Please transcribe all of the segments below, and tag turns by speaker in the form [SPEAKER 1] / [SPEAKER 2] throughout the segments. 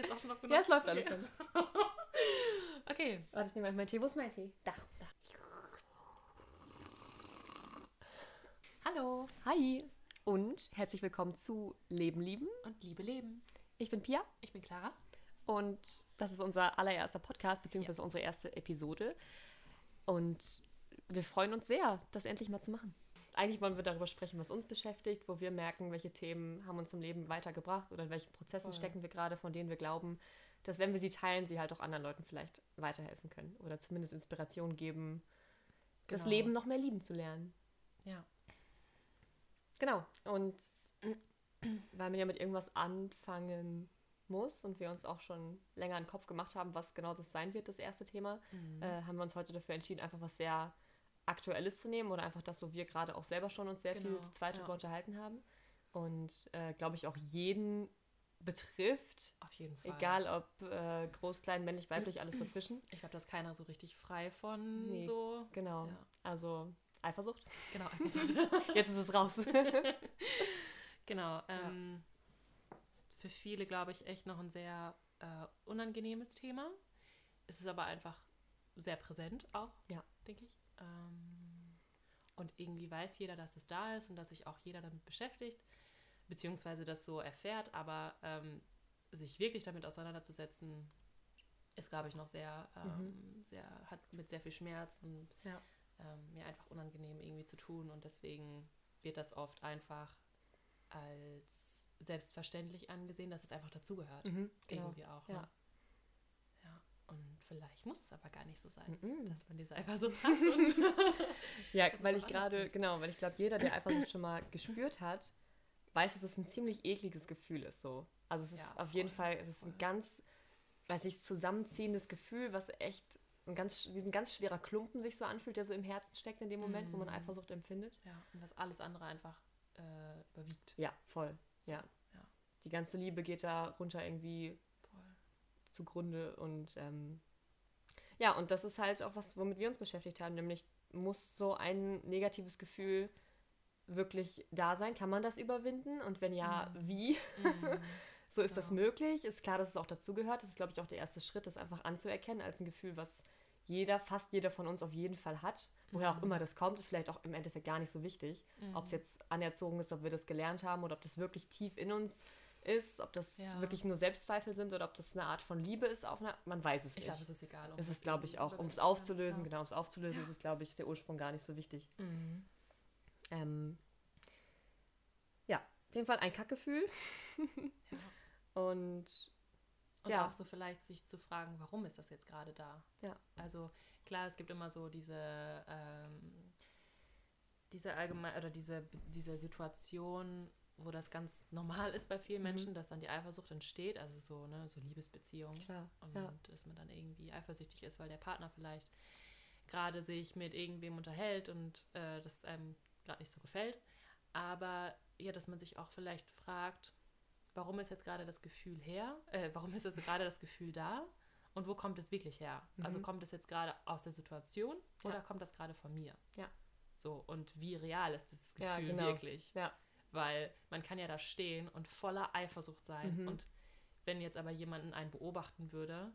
[SPEAKER 1] jetzt auch schon aufgenommen?
[SPEAKER 2] Ja, es läuft alles schon.
[SPEAKER 1] okay.
[SPEAKER 2] Warte, ich nehme mal meinen Tee. Wo ist mein Tee? Da.
[SPEAKER 1] Da. Hallo.
[SPEAKER 2] Hi. Und herzlich willkommen zu Leben lieben.
[SPEAKER 1] Und Liebe leben.
[SPEAKER 2] Ich bin Pia
[SPEAKER 1] Ich bin Clara.
[SPEAKER 2] und das ist unser allererster Podcast, beziehungsweise unsere erste Episode. Und wir freuen uns sehr, das endlich mal zu machen. Eigentlich wollen wir darüber sprechen, was uns beschäftigt, wo wir merken, welche Themen haben uns im Leben weitergebracht oder in welchen Prozessen
[SPEAKER 1] Voll.
[SPEAKER 2] stecken wir gerade, von denen wir glauben, dass wenn wir sie teilen, sie halt auch anderen Leuten vielleicht weiterhelfen können oder zumindest Inspiration geben, das
[SPEAKER 1] Genau.
[SPEAKER 2] Leben noch mehr lieben zu lernen.
[SPEAKER 1] Ja.
[SPEAKER 2] Genau. Und weil man ja mit irgendwas anfangen muss und wir uns auch schon länger in den Kopf gemacht haben, was genau das sein wird, das erste Thema,
[SPEAKER 1] Mhm.
[SPEAKER 2] äh, haben wir uns heute dafür entschieden, einfach was sehr Aktuelles zu nehmen oder einfach das, wo wir gerade auch selber schon uns sehr
[SPEAKER 1] Genau,
[SPEAKER 2] viel zu zweit
[SPEAKER 1] ja.
[SPEAKER 2] unterhalten haben. Und äh, glaube ich auch jeden betrifft,
[SPEAKER 1] Auf jeden Fall.
[SPEAKER 2] egal ob äh, groß, klein, männlich, weiblich, alles dazwischen.
[SPEAKER 1] Ich glaube, da ist keiner so richtig frei von
[SPEAKER 2] Nee.
[SPEAKER 1] so.
[SPEAKER 2] Genau.
[SPEAKER 1] Ja.
[SPEAKER 2] Also Eifersucht.
[SPEAKER 1] Genau, so.
[SPEAKER 2] Jetzt ist es raus.
[SPEAKER 1] genau. Ähm, Für viele, glaube ich, echt noch ein sehr äh, unangenehmes Thema. Es ist aber einfach sehr präsent auch,
[SPEAKER 2] Ja.
[SPEAKER 1] denke ich. Ähm, und irgendwie weiß jeder, dass es da ist und dass sich auch jeder damit beschäftigt, beziehungsweise das so erfährt, aber ähm, sich wirklich damit auseinanderzusetzen, ist, glaube ich, noch sehr, ähm, sehr, hat mit sehr viel Schmerz und
[SPEAKER 2] ja.
[SPEAKER 1] ähm, mir einfach unangenehm irgendwie zu tun und deswegen wird das oft einfach als selbstverständlich angesehen, dass es einfach dazugehört.
[SPEAKER 2] Mhm, genau.
[SPEAKER 1] Irgendwie auch.
[SPEAKER 2] Ja.
[SPEAKER 1] Ne? Und vielleicht muss es aber gar nicht so sein,
[SPEAKER 2] Mhm.
[SPEAKER 1] dass man diese Eifersucht hat. Und
[SPEAKER 2] Ja,
[SPEAKER 1] ist
[SPEAKER 2] weil ich gerade, genau, weil ich glaube, jeder, der Eifersucht schon mal gespürt hat, weiß, dass es ein ziemlich ekliges Gefühl ist so. Also es ist
[SPEAKER 1] Ja,
[SPEAKER 2] auf jeden
[SPEAKER 1] voll,
[SPEAKER 2] Fall, es ist ein
[SPEAKER 1] voll.
[SPEAKER 2] ganz, weiß nicht, zusammenziehendes Gefühl, was echt ein ganz, wie ein ganz schwerer Klumpen sich so anfühlt, der so im Herzen steckt in dem Moment, wo man
[SPEAKER 1] Mhm.
[SPEAKER 2] Eifersucht empfindet.
[SPEAKER 1] ja, und was alles andere einfach äh, überwiegt.
[SPEAKER 2] Ja, voll.
[SPEAKER 1] So,
[SPEAKER 2] Ja.
[SPEAKER 1] ja.
[SPEAKER 2] Die ganze Liebe geht da runter irgendwie. Zugrunde und ähm, ja, und das ist halt auch was, womit wir uns beschäftigt haben, nämlich muss so ein negatives Gefühl wirklich da sein? Kann man das überwinden? Und wenn ja, wie?
[SPEAKER 1] Mhm.
[SPEAKER 2] so ist das
[SPEAKER 1] Genau.
[SPEAKER 2] möglich? Ist klar, dass es auch dazugehört. Das ist, glaube ich, auch der erste Schritt, das einfach anzuerkennen als ein Gefühl, was jeder, fast jeder von uns auf jeden Fall hat. Woher
[SPEAKER 1] Mhm.
[SPEAKER 2] auch immer das kommt, ist vielleicht auch im Endeffekt gar nicht so wichtig. Ob es jetzt anerzogen ist, ob wir das gelernt haben oder ob das wirklich tief in uns ist, ob das
[SPEAKER 1] Ja.
[SPEAKER 2] wirklich nur Selbstzweifel sind oder ob das eine Art von Liebe ist auf einer, man weiß es
[SPEAKER 1] Ich
[SPEAKER 2] nicht.
[SPEAKER 1] glaube, es ist egal.
[SPEAKER 2] es ist, glaube ich, auch, um es aufzulösen,
[SPEAKER 1] kann.
[SPEAKER 2] genau, um es aufzulösen, ist es, glaube ich, der Ursprung gar nicht so wichtig.
[SPEAKER 1] Ja. Mhm.
[SPEAKER 2] Ähm, ja, auf jeden Fall ein Kackgefühl.
[SPEAKER 1] Ja.
[SPEAKER 2] Und
[SPEAKER 1] Und
[SPEAKER 2] Ja.
[SPEAKER 1] auch so vielleicht sich zu fragen, warum ist das jetzt gerade da?
[SPEAKER 2] ja,
[SPEAKER 1] Also klar, es gibt immer so diese, ähm, diese allgemein oder diese, diese Situation, wo das ganz normal ist bei vielen Menschen, dass dann die Eifersucht entsteht, also so, ne, so Liebesbeziehungen.
[SPEAKER 2] klar.
[SPEAKER 1] Und
[SPEAKER 2] Ja.
[SPEAKER 1] dass man dann irgendwie eifersüchtig ist, weil der Partner vielleicht gerade sich mit irgendwem unterhält und äh, das einem gerade nicht so gefällt. Aber ja, dass man sich auch vielleicht fragt, warum ist jetzt gerade das Gefühl her? Äh, warum ist jetzt gerade das Gefühl da? Und wo kommt es wirklich her? Also kommt es jetzt gerade aus der Situation
[SPEAKER 2] Mhm. Ja.
[SPEAKER 1] oder kommt das gerade von mir?
[SPEAKER 2] Ja.
[SPEAKER 1] So, und wie real ist dieses Gefühl
[SPEAKER 2] Ja, genau.
[SPEAKER 1] wirklich?
[SPEAKER 2] Ja,
[SPEAKER 1] Weil man kann ja da stehen und voller Eifersucht sein.
[SPEAKER 2] Mhm.
[SPEAKER 1] Und wenn jetzt aber jemanden einen beobachten würde,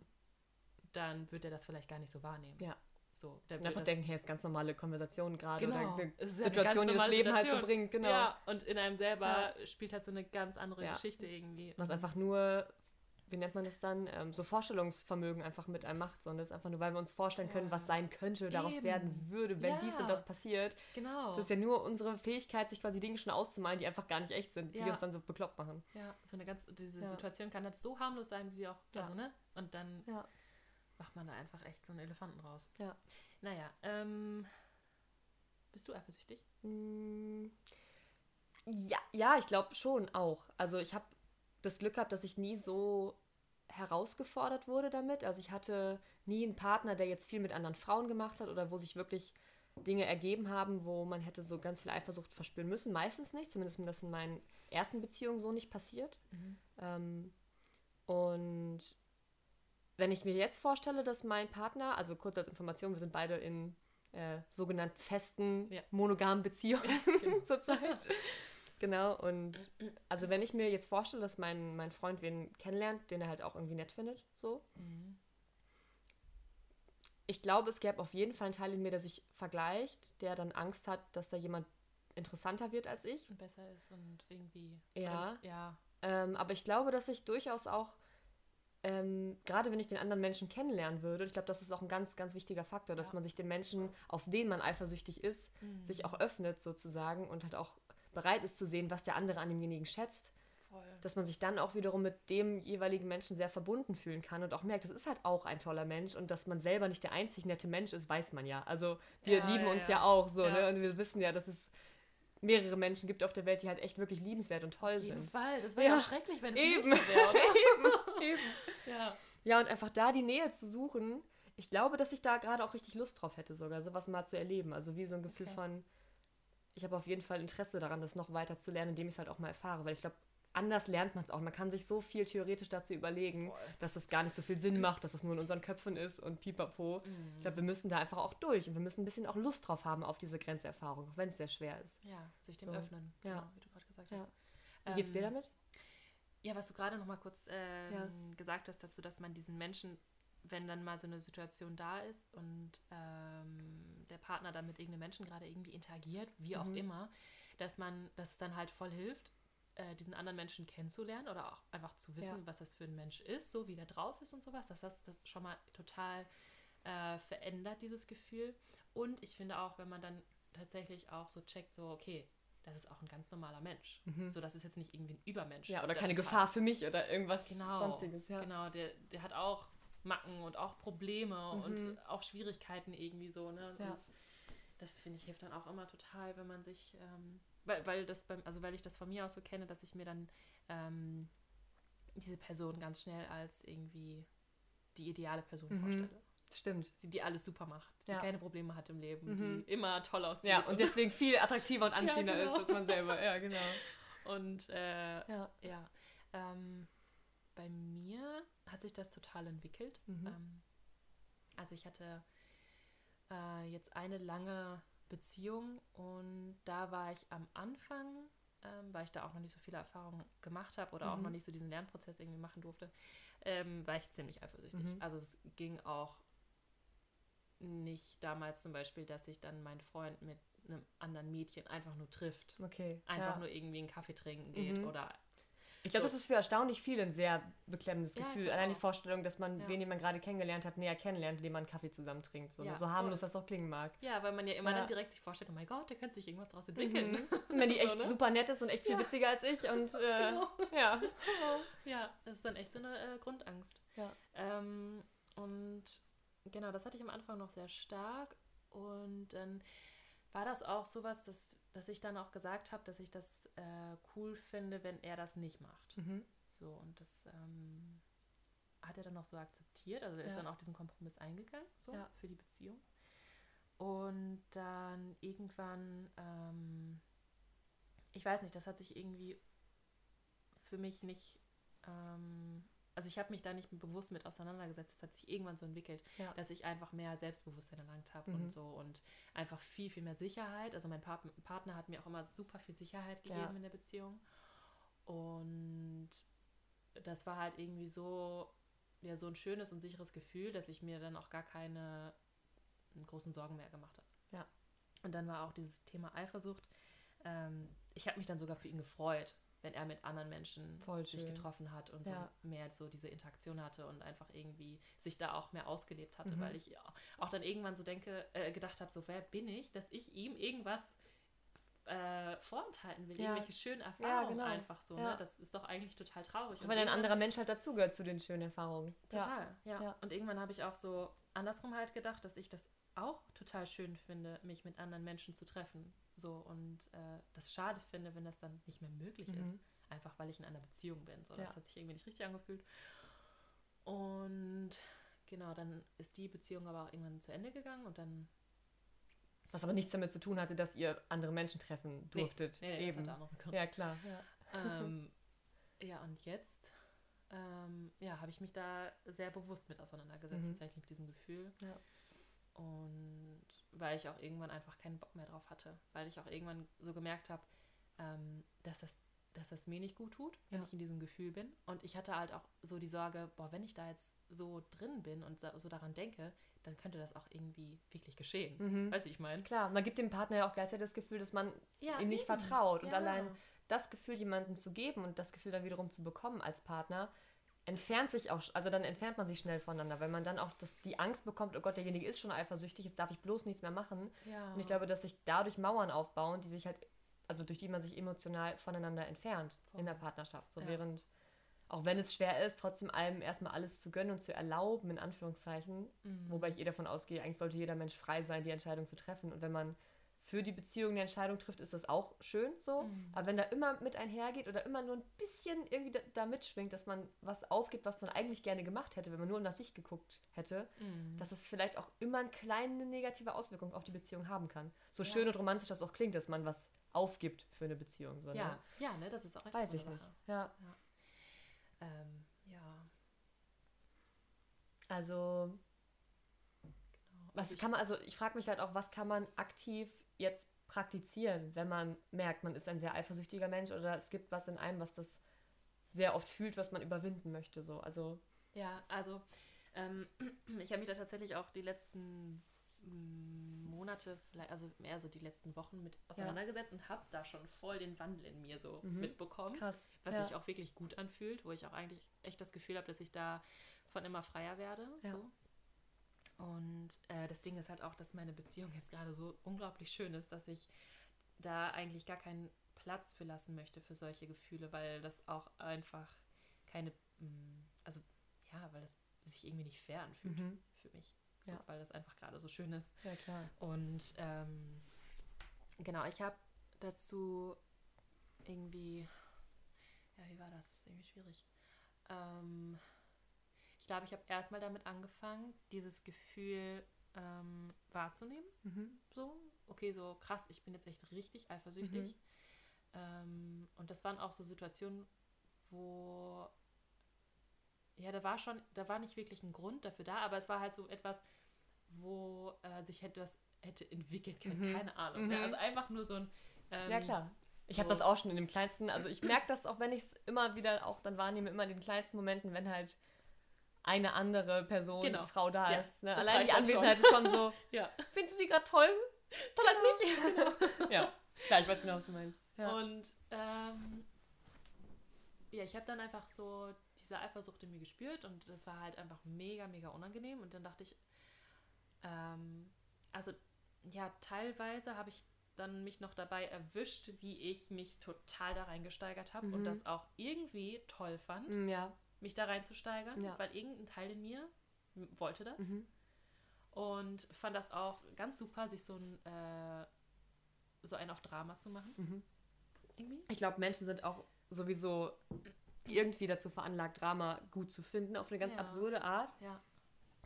[SPEAKER 1] dann würde er das vielleicht gar nicht so wahrnehmen.
[SPEAKER 2] ja.
[SPEAKER 1] So, der
[SPEAKER 2] Und
[SPEAKER 1] würde
[SPEAKER 2] einfach denken, hey, ist ganz normale Konversation gerade
[SPEAKER 1] Genau.
[SPEAKER 2] oder eine
[SPEAKER 1] Es ja eine
[SPEAKER 2] Situation, die das Leben halt so
[SPEAKER 1] Situation.
[SPEAKER 2] bringt, genau.
[SPEAKER 1] Ja, und in einem selber spielt halt so eine ganz andere
[SPEAKER 2] Ja.
[SPEAKER 1] Geschichte irgendwie.
[SPEAKER 2] Was einfach nur, wie nennt man das dann, ähm, so Vorstellungsvermögen einfach mit einem macht, sondern das ist einfach nur, weil wir uns vorstellen können, was sein könnte, daraus
[SPEAKER 1] Eben.
[SPEAKER 2] werden würde, wenn
[SPEAKER 1] Ja.
[SPEAKER 2] dies und das passiert.
[SPEAKER 1] Genau.
[SPEAKER 2] Das ist ja nur unsere Fähigkeit, sich quasi Dinge schon auszumalen, die einfach gar nicht echt sind, die
[SPEAKER 1] Ja.
[SPEAKER 2] uns dann so bekloppt machen.
[SPEAKER 1] ja, so eine ganz, diese
[SPEAKER 2] Ja.
[SPEAKER 1] Situation kann halt so harmlos sein, wie sie auch,
[SPEAKER 2] Ja.
[SPEAKER 1] also, ne? Und dann
[SPEAKER 2] Ja,
[SPEAKER 1] macht man da einfach echt so einen Elefanten raus.
[SPEAKER 2] ja.
[SPEAKER 1] Naja, ähm, bist du eifersüchtig?
[SPEAKER 2] Mm, Ja, ja, ich glaube schon auch. Also ich habe das Glück gehabt, dass ich nie so herausgefordert wurde damit. Also ich hatte nie einen Partner, der jetzt viel mit anderen Frauen gemacht hat oder wo sich wirklich Dinge ergeben haben, wo man hätte so ganz viel Eifersucht verspüren müssen. Meistens nicht, zumindest ist das in meinen ersten Beziehungen so nicht passiert. Ähm, und wenn ich mir jetzt vorstelle, dass mein Partner, also kurz als Information, wir sind beide in äh, sogenannten festen,
[SPEAKER 1] Ja.
[SPEAKER 2] monogamen Beziehungen zurzeit. Genau, und also wenn ich mir jetzt vorstelle, dass mein, mein Freund wen kennenlernt, den er halt auch irgendwie nett findet, so.
[SPEAKER 1] Mhm.
[SPEAKER 2] Ich glaube, es gäbe auf jeden Fall einen Teil in mir, der sich vergleicht, der dann Angst hat, dass da jemand interessanter wird als ich.
[SPEAKER 1] Und besser ist und irgendwie.
[SPEAKER 2] Ja.
[SPEAKER 1] Ich, ja.
[SPEAKER 2] Ähm, aber ich glaube, dass ich durchaus auch, ähm, gerade wenn ich den anderen Menschen kennenlernen würde, ich glaube, das ist auch ein ganz, ganz wichtiger Faktor, dass
[SPEAKER 1] Ja.
[SPEAKER 2] man sich den Menschen, auf den man eifersüchtig ist,
[SPEAKER 1] Mhm.
[SPEAKER 2] sich auch öffnet sozusagen und halt auch bereit ist zu sehen, was der andere an demjenigen schätzt,
[SPEAKER 1] Voll.
[SPEAKER 2] dass man sich dann auch wiederum mit dem jeweiligen Menschen sehr verbunden fühlen kann und auch merkt, das ist halt auch ein toller Mensch und dass man selber nicht der einzig nette Mensch ist, weiß man ja. Also wir
[SPEAKER 1] Ja,
[SPEAKER 2] lieben
[SPEAKER 1] ja,
[SPEAKER 2] uns
[SPEAKER 1] ja.
[SPEAKER 2] ja auch so, ne? Und wir wissen ja, dass es mehrere Menschen gibt auf der Welt, die halt echt wirklich liebenswert und toll
[SPEAKER 1] Auf jeden
[SPEAKER 2] sind.
[SPEAKER 1] Fall. Das wäre
[SPEAKER 2] Ja.
[SPEAKER 1] schrecklich, wenn es
[SPEAKER 2] Eben.
[SPEAKER 1] nicht so wäre, oder?
[SPEAKER 2] Eben.
[SPEAKER 1] ja.
[SPEAKER 2] Ja, und einfach da die Nähe zu suchen, ich glaube, dass ich da gerade auch richtig Lust drauf hätte, sogar sowas mal zu erleben. Also wie so ein Gefühl
[SPEAKER 1] Okay.
[SPEAKER 2] von, ich habe auf jeden Fall Interesse daran, das noch weiter zu lernen, indem ich es halt auch mal erfahre. Weil ich glaube, anders lernt man es auch. Man kann sich so viel theoretisch dazu überlegen,
[SPEAKER 1] Voll.
[SPEAKER 2] dass es gar nicht so viel Sinn macht, dass es nur in unseren Köpfen ist und pipapo.
[SPEAKER 1] Mhm.
[SPEAKER 2] Ich glaube, wir müssen da einfach auch durch und wir müssen ein bisschen auch Lust drauf haben auf diese Grenzerfahrung, auch wenn es sehr schwer ist.
[SPEAKER 1] Ja, sich dem
[SPEAKER 2] So.
[SPEAKER 1] öffnen.
[SPEAKER 2] Ja.
[SPEAKER 1] Genau, wie du gerade gesagt
[SPEAKER 2] Ja.
[SPEAKER 1] hast.
[SPEAKER 2] Wie geht's dir
[SPEAKER 1] Ähm,
[SPEAKER 2] damit?
[SPEAKER 1] Ja, was du gerade noch mal kurz ähm,
[SPEAKER 2] Ja.
[SPEAKER 1] gesagt hast dazu, dass man diesen Menschen, wenn dann mal so eine Situation da ist und ähm, der Partner dann mit irgendeinem Menschen gerade irgendwie interagiert, wie auch
[SPEAKER 2] Mhm.
[SPEAKER 1] immer, dass man, dass es dann halt voll hilft, äh, diesen anderen Menschen kennenzulernen oder auch einfach zu wissen,
[SPEAKER 2] Ja.
[SPEAKER 1] was das für ein Mensch ist, so wie der drauf ist und sowas. Das hast das schon mal total äh, verändert, dieses Gefühl. Und ich finde auch, wenn man dann tatsächlich auch so checkt, so, okay, das ist auch ein ganz normaler Mensch. So, das ist jetzt nicht irgendwie ein Übermensch.
[SPEAKER 2] Mhm. Ja, oder
[SPEAKER 1] der
[SPEAKER 2] keine Gefahr für mich oder irgendwas
[SPEAKER 1] Genau,
[SPEAKER 2] sonstiges. Ja.
[SPEAKER 1] genau, der, der hat auch Macken und auch Probleme
[SPEAKER 2] Mhm.
[SPEAKER 1] und auch Schwierigkeiten irgendwie so, ne?
[SPEAKER 2] Ja.
[SPEAKER 1] Und das finde ich hilft dann auch immer total, wenn man sich, ähm, weil, weil das beim, also weil ich das von mir aus so kenne, dass ich mir dann ähm, diese Person ganz schnell als irgendwie die ideale Person
[SPEAKER 2] Mhm.
[SPEAKER 1] vorstelle.
[SPEAKER 2] Stimmt.
[SPEAKER 1] Sie, die alles super macht, die
[SPEAKER 2] Ja.
[SPEAKER 1] keine Probleme hat im Leben,
[SPEAKER 2] Mhm.
[SPEAKER 1] die immer toll aussieht.
[SPEAKER 2] Ja, und deswegen viel attraktiver und anziehender
[SPEAKER 1] genau.
[SPEAKER 2] ist als man selber. Ja, genau.
[SPEAKER 1] und äh,
[SPEAKER 2] Ja.
[SPEAKER 1] Ja, ähm, bei mir hat sich das total entwickelt.
[SPEAKER 2] Mhm.
[SPEAKER 1] Ähm, also ich hatte äh, jetzt eine lange Beziehung und da war ich am Anfang, ähm, weil ich da auch noch nicht so viele Erfahrungen gemacht habe oder auch
[SPEAKER 2] Mhm.
[SPEAKER 1] noch nicht so diesen Lernprozess irgendwie machen durfte, ähm, war ich ziemlich eifersüchtig.
[SPEAKER 2] Mhm.
[SPEAKER 1] Also es ging auch nicht damals zum Beispiel, dass sich dann mein Freund mit einem anderen Mädchen einfach nur trifft.
[SPEAKER 2] Okay.
[SPEAKER 1] Einfach
[SPEAKER 2] ja.
[SPEAKER 1] nur irgendwie einen Kaffee trinken geht
[SPEAKER 2] Mhm.
[SPEAKER 1] oder
[SPEAKER 2] Ich glaube,
[SPEAKER 1] so.
[SPEAKER 2] das ist für erstaunlich viele ein sehr beklemmendes
[SPEAKER 1] Ja,
[SPEAKER 2] Gefühl. Allein die. Vorstellung, dass man,
[SPEAKER 1] Ja.
[SPEAKER 2] wen den man gerade kennengelernt hat, näher kennenlernt, indem man einen Kaffee zusammen trinkt. So,
[SPEAKER 1] Ja,
[SPEAKER 2] so harmlos das auch klingen mag.
[SPEAKER 1] Ja, weil man ja immer dann direkt sich vorstellt, oh mein Gott, da könnte sich irgendwas draus entwickeln.
[SPEAKER 2] Mhm. Und wenn die echt
[SPEAKER 1] So, ne?
[SPEAKER 2] super nett ist und echt viel witziger als ich und äh,
[SPEAKER 1] Genau.
[SPEAKER 2] ja.
[SPEAKER 1] Ja, das ist dann echt so eine äh, Grundangst. Ähm, und genau, das hatte ich am Anfang noch sehr stark. Und dann war das auch sowas, dass, dass ich dann auch gesagt habe, dass ich das äh, cool finde, wenn er das nicht macht.
[SPEAKER 2] Mhm.
[SPEAKER 1] So, und das ähm, hat er dann auch so akzeptiert. Also er ist
[SPEAKER 2] Ja.
[SPEAKER 1] dann auch diesen Kompromiss eingegangen, so
[SPEAKER 2] Ja.
[SPEAKER 1] für die Beziehung. Und dann irgendwann, ähm, ich weiß nicht, das hat sich irgendwie für mich nicht, ähm, also ich habe mich da nicht bewusst mit auseinandergesetzt. Es hat sich irgendwann so entwickelt,
[SPEAKER 2] Ja.
[SPEAKER 1] dass ich einfach mehr Selbstbewusstsein erlangt habe
[SPEAKER 2] Mhm.
[SPEAKER 1] und so und einfach viel, viel mehr Sicherheit. Also mein Pap- Partner hat mir auch immer super viel Sicherheit gegeben
[SPEAKER 2] Ja.
[SPEAKER 1] in der Beziehung. Und das war halt irgendwie so, ja, so ein schönes und sicheres Gefühl, dass ich mir dann auch gar keine großen Sorgen mehr gemacht habe.
[SPEAKER 2] Ja.
[SPEAKER 1] Und dann war auch dieses Thema Eifersucht. Ähm, ich habe mich dann sogar für ihn gefreut, wenn er mit anderen Menschen sich getroffen hat und
[SPEAKER 2] Ja.
[SPEAKER 1] so mehr so diese Interaktion hatte und einfach irgendwie sich da auch mehr ausgelebt hatte,
[SPEAKER 2] Mhm.
[SPEAKER 1] weil ich auch dann irgendwann so denke, äh, gedacht habe, so wer bin ich, dass ich ihm irgendwas äh, vorenthalten will,
[SPEAKER 2] Ja.
[SPEAKER 1] irgendwelche schönen Erfahrungen
[SPEAKER 2] genau.
[SPEAKER 1] einfach so.
[SPEAKER 2] Ja.
[SPEAKER 1] Ne? Das ist doch eigentlich total traurig.
[SPEAKER 2] Wenn ein anderer Mensch halt dazugehört zu den schönen Erfahrungen. Ja.
[SPEAKER 1] Total, ja.
[SPEAKER 2] Ja.
[SPEAKER 1] Und irgendwann habe ich auch so andersrum halt gedacht, dass ich das auch total schön finde, mich mit anderen Menschen zu treffen. So und äh, das schade finde, wenn das dann nicht mehr möglich
[SPEAKER 2] Mhm.
[SPEAKER 1] ist. Einfach weil ich in einer Beziehung bin. So, das
[SPEAKER 2] Ja.
[SPEAKER 1] hat sich irgendwie nicht richtig angefühlt. Und genau, dann ist die Beziehung aber auch irgendwann zu Ende gegangen und dann.
[SPEAKER 2] Was aber nichts damit zu tun hatte, dass ihr andere Menschen treffen
[SPEAKER 1] Nee,
[SPEAKER 2] durftet.
[SPEAKER 1] Nee, nee,
[SPEAKER 2] Eben.
[SPEAKER 1] das hat auch noch einen Grund.
[SPEAKER 2] Ja, klar. Ja.
[SPEAKER 1] ähm, ja, und jetzt ähm, ja, habe ich mich da sehr bewusst mit auseinandergesetzt,
[SPEAKER 2] Mhm.
[SPEAKER 1] tatsächlich mit diesem Gefühl.
[SPEAKER 2] Ja.
[SPEAKER 1] Und weil ich auch irgendwann einfach keinen Bock mehr drauf hatte. Weil ich auch irgendwann so gemerkt habe, ähm, dass das dass das mir nicht gut tut, wenn
[SPEAKER 2] Ja.
[SPEAKER 1] ich in diesem Gefühl bin. Und ich hatte halt auch so die Sorge, boah, wenn ich da jetzt so drin bin und so so daran denke, dann könnte das auch irgendwie wirklich geschehen.
[SPEAKER 2] Mhm.
[SPEAKER 1] Weißt du, ich meine?
[SPEAKER 2] Klar, man gibt dem Partner ja auch gleichzeitig das Gefühl, dass man
[SPEAKER 1] Ja,
[SPEAKER 2] ihm nicht
[SPEAKER 1] eben.
[SPEAKER 2] vertraut. Und
[SPEAKER 1] Ja.
[SPEAKER 2] allein das Gefühl jemandem zu geben und das Gefühl dann wiederum zu bekommen als Partner, entfernt sich auch, also dann entfernt man sich schnell voneinander, weil man dann auch das, die Angst bekommt, oh Gott, derjenige ist schon eifersüchtig, jetzt darf ich bloß nichts mehr machen.
[SPEAKER 1] Ja.
[SPEAKER 2] Und ich glaube, dass sich dadurch Mauern aufbauen, die sich halt, also durch die man sich emotional voneinander entfernt
[SPEAKER 1] Voll.
[SPEAKER 2] in der Partnerschaft. So
[SPEAKER 1] Ja.
[SPEAKER 2] während, auch wenn es schwer ist, trotzdem allem erstmal alles zu gönnen und zu erlauben, in Anführungszeichen,
[SPEAKER 1] Mhm.
[SPEAKER 2] wobei ich eh davon ausgehe, eigentlich sollte jeder Mensch frei sein, die Entscheidung zu treffen. Und wenn man für die Beziehung eine Entscheidung trifft, ist das auch schön so.
[SPEAKER 1] Mhm.
[SPEAKER 2] Aber wenn da immer mit einhergeht oder immer nur ein bisschen irgendwie da, da mitschwingt, dass man was aufgibt, was man eigentlich gerne gemacht hätte, wenn man nur nach sich geguckt hätte,
[SPEAKER 1] Mhm.
[SPEAKER 2] dass es vielleicht auch immer eine kleine negative Auswirkung auf die Beziehung haben kann. So
[SPEAKER 1] Ja.
[SPEAKER 2] schön und romantisch das auch klingt, dass man was aufgibt für eine Beziehung. So,
[SPEAKER 1] ja,
[SPEAKER 2] ne?
[SPEAKER 1] ja, ne, das ist auch echt
[SPEAKER 2] Weiß
[SPEAKER 1] so
[SPEAKER 2] ich nicht.
[SPEAKER 1] Sache.
[SPEAKER 2] Ja.
[SPEAKER 1] Ähm, ja,
[SPEAKER 2] Also. Was
[SPEAKER 1] ich-
[SPEAKER 2] kann man, also ich frage mich halt auch, was kann man aktiv jetzt praktizieren, wenn man merkt, man ist ein sehr eifersüchtiger Mensch oder es gibt was in einem, was das sehr oft fühlt, was man überwinden möchte. So. Also,
[SPEAKER 1] Ja, also ähm, ich habe mich da tatsächlich auch die letzten mm, Monate, vielleicht, also mehr so die letzten Wochen mit auseinandergesetzt und habe da schon voll den Wandel in mir so
[SPEAKER 2] Mhm.
[SPEAKER 1] mitbekommen,
[SPEAKER 2] krass.
[SPEAKER 1] was
[SPEAKER 2] ja.
[SPEAKER 1] sich auch wirklich gut anfühlt, wo ich auch eigentlich echt das Gefühl habe, dass ich da von immer freier werde.
[SPEAKER 2] Ja.
[SPEAKER 1] So. Und äh, das Ding ist halt auch, dass meine Beziehung jetzt gerade so unglaublich schön ist, dass ich da eigentlich gar keinen Platz für lassen möchte für solche Gefühle, weil das auch einfach keine, mm, also ja, weil das sich irgendwie nicht fair anfühlt
[SPEAKER 2] Mhm.
[SPEAKER 1] für mich. So,
[SPEAKER 2] Ja.
[SPEAKER 1] Weil das einfach gerade so schön ist.
[SPEAKER 2] Ja, klar.
[SPEAKER 1] Und ähm, genau, ich habe dazu irgendwie, ja, wie war das? Das ist irgendwie schwierig. Ähm, ich glaube, ich habe erstmal damit angefangen, dieses Gefühl ähm, wahrzunehmen.
[SPEAKER 2] Mhm.
[SPEAKER 1] So, okay, so krass, ich bin jetzt echt richtig eifersüchtig.
[SPEAKER 2] Mhm.
[SPEAKER 1] Ähm, und das waren auch so Situationen, wo ja, da war schon, da war nicht wirklich ein Grund dafür da, aber es war halt so etwas, wo äh, sich etwas hätte entwickeln können,
[SPEAKER 2] Mhm.
[SPEAKER 1] keine Ahnung. Ne?
[SPEAKER 2] Mhm.
[SPEAKER 1] Also einfach nur so ein ähm,
[SPEAKER 2] Ja, klar. Ich habe das auch schon in dem kleinsten, also ich merke das auch, wenn ich es immer wieder auch dann wahrnehme, immer in den kleinsten Momenten, wenn halt eine andere Person,
[SPEAKER 1] Genau.
[SPEAKER 2] Frau da
[SPEAKER 1] Ja,
[SPEAKER 2] ist. Ne? Allein die
[SPEAKER 1] dann schon.
[SPEAKER 2] Anwesenheit ist schon so,
[SPEAKER 1] Ja.
[SPEAKER 2] findest du die gerade toll? Toller als mich? ja, klar, ich weiß genau, was du meinst. Ja.
[SPEAKER 1] Und ähm, ja, ich habe dann einfach so diese Eifersucht in mir gespürt und das war halt einfach mega, mega unangenehm. Und dann dachte ich, ähm, also ja, teilweise habe ich dann mich noch dabei erwischt, wie ich mich total da reingesteigert habe und
[SPEAKER 2] Mhm.
[SPEAKER 1] das auch irgendwie toll fand,
[SPEAKER 2] Mm, ja.
[SPEAKER 1] Mich da reinzusteigern,
[SPEAKER 2] Ja.
[SPEAKER 1] weil irgendein Teil in mir wollte das.
[SPEAKER 2] Mhm.
[SPEAKER 1] Und fand das auch ganz super, sich so ein, äh, so ein auf Drama zu machen.
[SPEAKER 2] Mhm.
[SPEAKER 1] Irgendwie.
[SPEAKER 2] Ich glaube, Menschen sind auch sowieso irgendwie dazu veranlagt, Drama gut zu finden, auf eine ganz
[SPEAKER 1] Ja.
[SPEAKER 2] absurde Art.
[SPEAKER 1] Ja.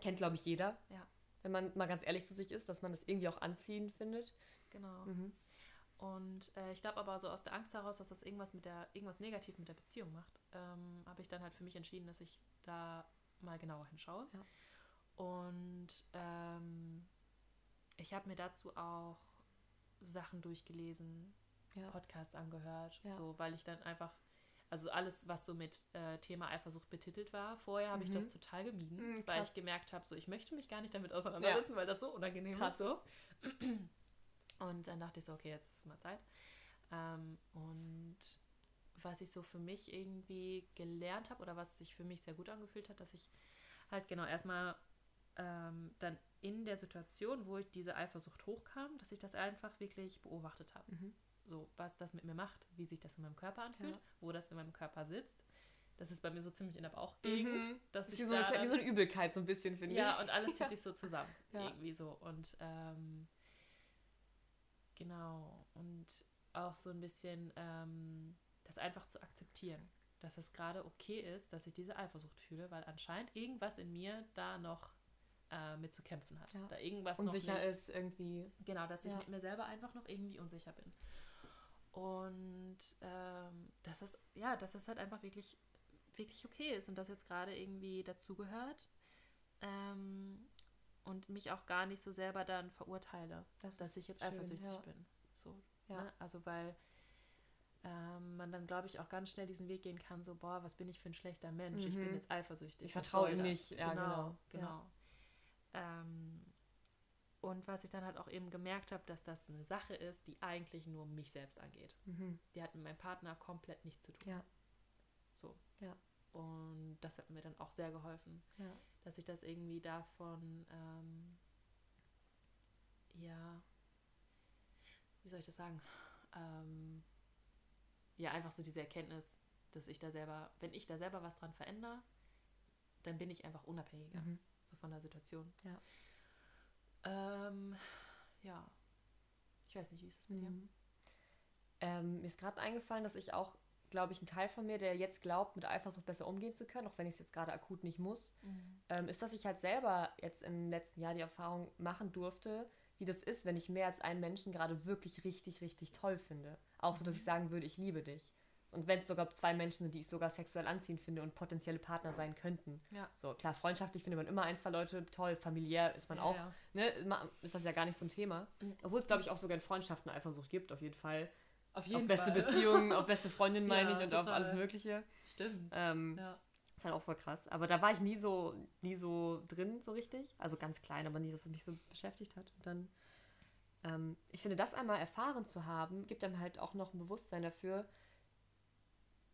[SPEAKER 2] Kennt, glaube ich, jeder.
[SPEAKER 1] Ja.
[SPEAKER 2] Wenn man mal ganz ehrlich zu sich ist, dass man das irgendwie auch anziehend findet.
[SPEAKER 1] Genau.
[SPEAKER 2] Mhm.
[SPEAKER 1] Und äh, ich glaube aber so aus der Angst heraus, dass das irgendwas mit der, irgendwas negativ mit der Beziehung macht, ähm, habe ich dann halt für mich entschieden, dass ich da mal genauer hinschaue.
[SPEAKER 2] Ja.
[SPEAKER 1] Und ähm, ich habe mir dazu auch Sachen durchgelesen,
[SPEAKER 2] Ja.
[SPEAKER 1] Podcasts angehört,
[SPEAKER 2] Ja.
[SPEAKER 1] so weil ich dann einfach, also alles, was so mit äh, Thema Eifersucht betitelt war, vorher habe ich
[SPEAKER 2] Mhm.
[SPEAKER 1] das total gemieden,
[SPEAKER 2] Mhm,
[SPEAKER 1] weil ich gemerkt habe, so ich möchte mich gar nicht damit auseinandersetzen, weil das so unangenehm
[SPEAKER 2] Krass.
[SPEAKER 1] ist. So. Und dann dachte ich so, okay, jetzt ist es mal Zeit. Ähm, und was ich so für mich irgendwie gelernt habe oder was sich für mich sehr gut angefühlt hat, dass ich halt genau erstmal ähm, dann in der Situation, wo ich diese Eifersucht hochkam, dass ich das einfach wirklich beobachtet habe.
[SPEAKER 2] Mhm.
[SPEAKER 1] So, was das mit mir macht, wie sich das in meinem Körper anfühlt,
[SPEAKER 2] Ja.
[SPEAKER 1] wo das in meinem Körper sitzt. Das ist bei mir so ziemlich in der Bauchgegend.
[SPEAKER 2] Mhm.
[SPEAKER 1] Dass
[SPEAKER 2] Das ist
[SPEAKER 1] ich
[SPEAKER 2] wie so, eine, wie so eine Übelkeit, so ein bisschen, finde ich.
[SPEAKER 1] ja, und alles zieht
[SPEAKER 2] Ja.
[SPEAKER 1] sich so zusammen.
[SPEAKER 2] Ja.
[SPEAKER 1] Irgendwie so. Und ähm, genau. Und auch so ein bisschen ähm, das einfach zu akzeptieren. Dass es gerade okay ist, dass ich diese Eifersucht fühle, weil anscheinend irgendwas in mir da noch äh, mit zu kämpfen hat.
[SPEAKER 2] Ja.
[SPEAKER 1] Da irgendwas
[SPEAKER 2] Unsicher
[SPEAKER 1] noch nicht,
[SPEAKER 2] ist irgendwie.
[SPEAKER 1] Genau, dass ich
[SPEAKER 2] Ja.
[SPEAKER 1] mit mir selber einfach noch irgendwie unsicher bin. Und ähm, dass es, ja, dass es halt einfach wirklich, wirklich okay ist und das jetzt gerade irgendwie dazugehört. Ähm, und mich auch gar nicht so selber dann verurteile,
[SPEAKER 2] Das
[SPEAKER 1] dass ich jetzt
[SPEAKER 2] schön,
[SPEAKER 1] eifersüchtig
[SPEAKER 2] ja.
[SPEAKER 1] bin. So,
[SPEAKER 2] Ja.
[SPEAKER 1] ne? Also weil ähm, man dann, glaube ich, auch ganz schnell diesen Weg gehen kann, so, boah, was bin ich für ein schlechter Mensch? Ich bin
[SPEAKER 2] Mhm.
[SPEAKER 1] jetzt eifersüchtig.
[SPEAKER 2] Ich vertraue ihm nicht. Ja, genau.
[SPEAKER 1] genau. Ähm, und was ich dann halt auch eben gemerkt habe, dass das eine Sache ist, die eigentlich nur mich selbst angeht.
[SPEAKER 2] Mhm.
[SPEAKER 1] Die hat mit meinem Partner komplett nichts zu tun.
[SPEAKER 2] Ja.
[SPEAKER 1] So.
[SPEAKER 2] Ja.
[SPEAKER 1] Und das hat mir dann auch sehr geholfen,
[SPEAKER 2] Ja.
[SPEAKER 1] dass ich das irgendwie davon, ähm, ja, wie soll ich das sagen? Ähm, ja, einfach so diese Erkenntnis, dass ich da selber, wenn ich da selber was dran verändere, dann bin ich einfach unabhängiger,
[SPEAKER 2] Mhm.
[SPEAKER 1] so von der Situation.
[SPEAKER 2] Ja.
[SPEAKER 1] Ähm, ja. Ich weiß nicht, wie ist das mit dir?
[SPEAKER 2] Mhm. Ähm, mir ist gerade eingefallen, dass ich auch, glaube ich, ein Teil von mir, der jetzt glaubt, mit Eifersucht besser umgehen zu können, auch wenn ich es jetzt gerade akut nicht muss, ähm, ist, dass ich halt selber jetzt im letzten Jahr die Erfahrung machen durfte, wie das ist, wenn ich mehr als einen Menschen gerade wirklich richtig, richtig toll finde. Auch so, dass ich sagen würde, ich liebe dich. Und wenn es sogar zwei Menschen sind, die ich sogar sexuell anziehend finde und potenzielle Partner sein könnten.
[SPEAKER 1] Ja.
[SPEAKER 2] So, klar, freundschaftlich findet man immer ein, zwei Leute toll, familiär ist man
[SPEAKER 1] Ja,
[SPEAKER 2] auch,
[SPEAKER 1] ja.
[SPEAKER 2] ne, ist das ja gar nicht so ein Thema.
[SPEAKER 1] Mhm.
[SPEAKER 2] Obwohl es, glaube ich, auch sogar in Freundschaften Eifersucht gibt, auf jeden Fall.
[SPEAKER 1] Auf
[SPEAKER 2] auf beste Beziehungen, auf beste Freundin meine
[SPEAKER 1] Ja,
[SPEAKER 2] ich und auf
[SPEAKER 1] total.
[SPEAKER 2] alles Mögliche.
[SPEAKER 1] Stimmt.
[SPEAKER 2] Ähm,
[SPEAKER 1] Ja.
[SPEAKER 2] ist halt auch voll krass. Aber da war ich nie so, nie so drin, so richtig. Also ganz klein, aber nie, dass es mich so beschäftigt hat. Und dann, ähm, ich finde, das einmal erfahren zu haben, gibt einem halt auch noch ein Bewusstsein dafür,